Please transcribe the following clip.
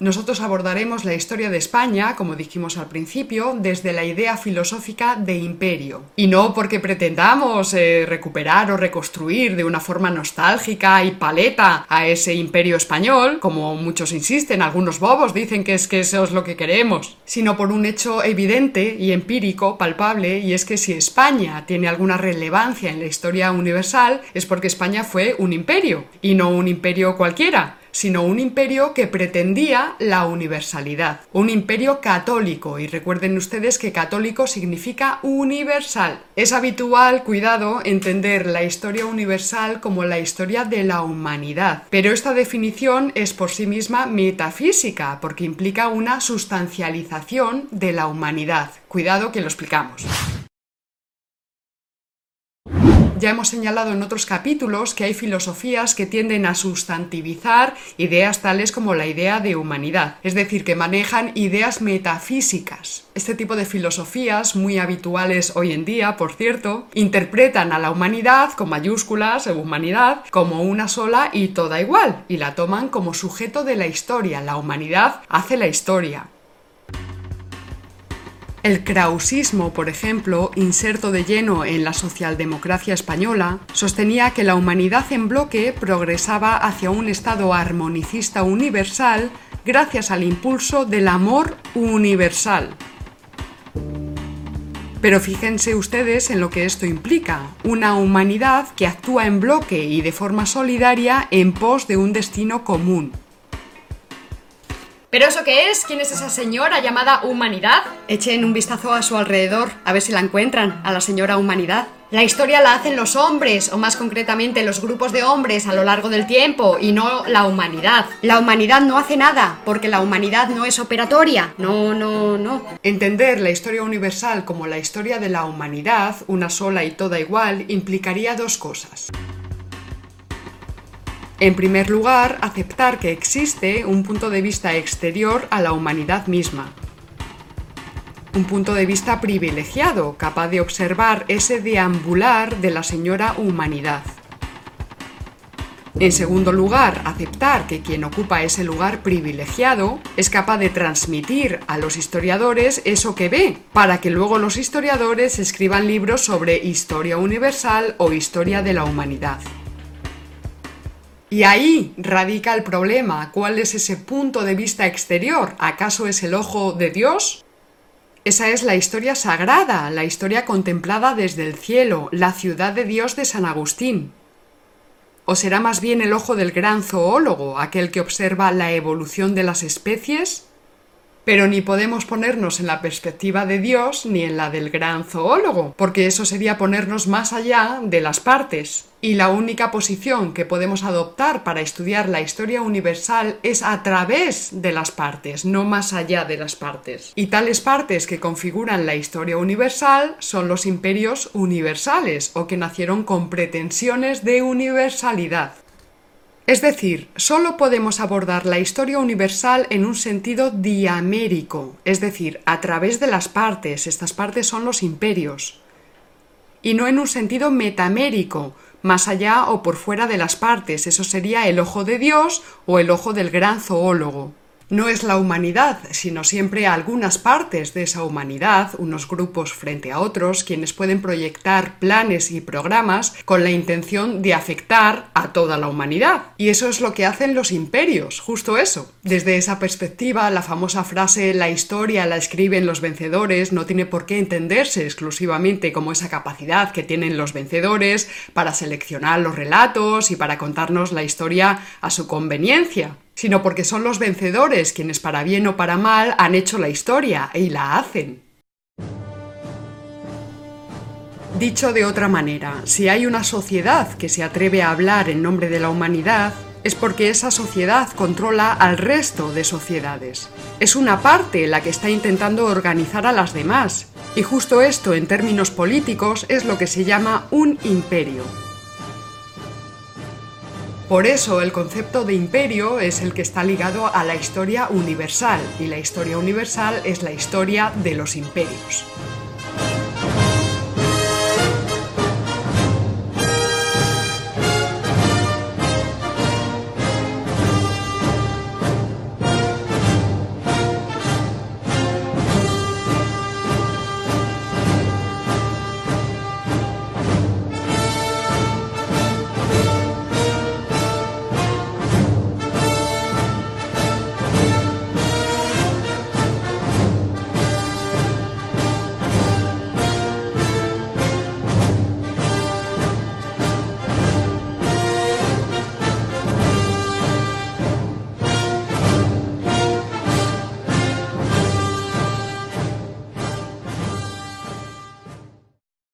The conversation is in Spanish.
Nosotros abordaremos la historia de España, como dijimos al principio, desde la idea filosófica de imperio. Y no porque pretendamos eh, recuperar o reconstruir de una forma nostálgica y paleta a ese imperio español, como muchos insisten, algunos bobos dicen que es que eso es lo que queremos, sino por un hecho evidente y empírico, palpable, y es que si España tiene alguna relevancia en la historia universal, es porque España fue un imperio, y no un imperio cualquiera sino un imperio que pretendía la universalidad, un imperio católico, y recuerden ustedes que católico significa universal. Es habitual, cuidado, entender la historia universal como la historia de la humanidad, pero esta definición es por sí misma metafísica, porque implica una sustancialización de la humanidad. Cuidado que lo explicamos. Ya hemos señalado en otros capítulos que hay filosofías que tienden a sustantivizar ideas tales como la idea de humanidad, es decir, que manejan ideas metafísicas. Este tipo de filosofías, muy habituales hoy en día, por cierto, interpretan a la humanidad con mayúsculas, humanidad, como una sola y toda igual, y la toman como sujeto de la historia. La humanidad hace la historia. El krausismo, por ejemplo, inserto de lleno en la socialdemocracia española, sostenía que la humanidad en bloque progresaba hacia un estado armonicista universal gracias al impulso del amor universal. Pero fíjense ustedes en lo que esto implica, una humanidad que actúa en bloque y de forma solidaria en pos de un destino común. ¿Pero eso qué es? ¿Quién es esa señora llamada Humanidad? Echen un vistazo a su alrededor, a ver si la encuentran, a la señora Humanidad. La historia la hacen los hombres, o más concretamente los grupos de hombres a lo largo del tiempo, y no la humanidad. La humanidad no hace nada, porque la humanidad no es operatoria. No, no, no. Entender la historia universal como la historia de la humanidad, una sola y toda igual, implicaría dos cosas. En primer lugar, aceptar que existe un punto de vista exterior a la humanidad misma. Un punto de vista privilegiado, capaz de observar ese deambular de la señora humanidad. En segundo lugar, aceptar que quien ocupa ese lugar privilegiado es capaz de transmitir a los historiadores eso que ve, para que luego los historiadores escriban libros sobre historia universal o historia de la humanidad. Y ahí radica el problema. ¿Cuál es ese punto de vista exterior? ¿Acaso es el ojo de Dios? Esa es la historia sagrada, la historia contemplada desde el cielo, la ciudad de Dios de San Agustín. ¿O será más bien el ojo del gran zoólogo, aquel que observa la evolución de las especies? Pero ni podemos ponernos en la perspectiva de Dios ni en la del gran zoólogo, porque eso sería ponernos más allá de las partes. Y la única posición que podemos adoptar para estudiar la historia universal es a través de las partes, no más allá de las partes. Y tales partes que configuran la historia universal son los imperios universales o que nacieron con pretensiones de universalidad. Es decir, solo podemos abordar la historia universal en un sentido diamérico, es decir, a través de las partes, estas partes son los imperios, y no en un sentido metamérico, más allá o por fuera de las partes, eso sería el ojo de Dios o el ojo del gran zoólogo no es la humanidad, sino siempre algunas partes de esa humanidad, unos grupos frente a otros, quienes pueden proyectar planes y programas con la intención de afectar a toda la humanidad. Y eso es lo que hacen los imperios, justo eso. Desde esa perspectiva, la famosa frase la historia la escriben los vencedores no tiene por qué entenderse exclusivamente como esa capacidad que tienen los vencedores para seleccionar los relatos y para contarnos la historia a su conveniencia sino porque son los vencedores quienes para bien o para mal han hecho la historia y la hacen. Dicho de otra manera, si hay una sociedad que se atreve a hablar en nombre de la humanidad, es porque esa sociedad controla al resto de sociedades. Es una parte la que está intentando organizar a las demás. Y justo esto, en términos políticos, es lo que se llama un imperio. Por eso el concepto de imperio es el que está ligado a la historia universal y la historia universal es la historia de los imperios.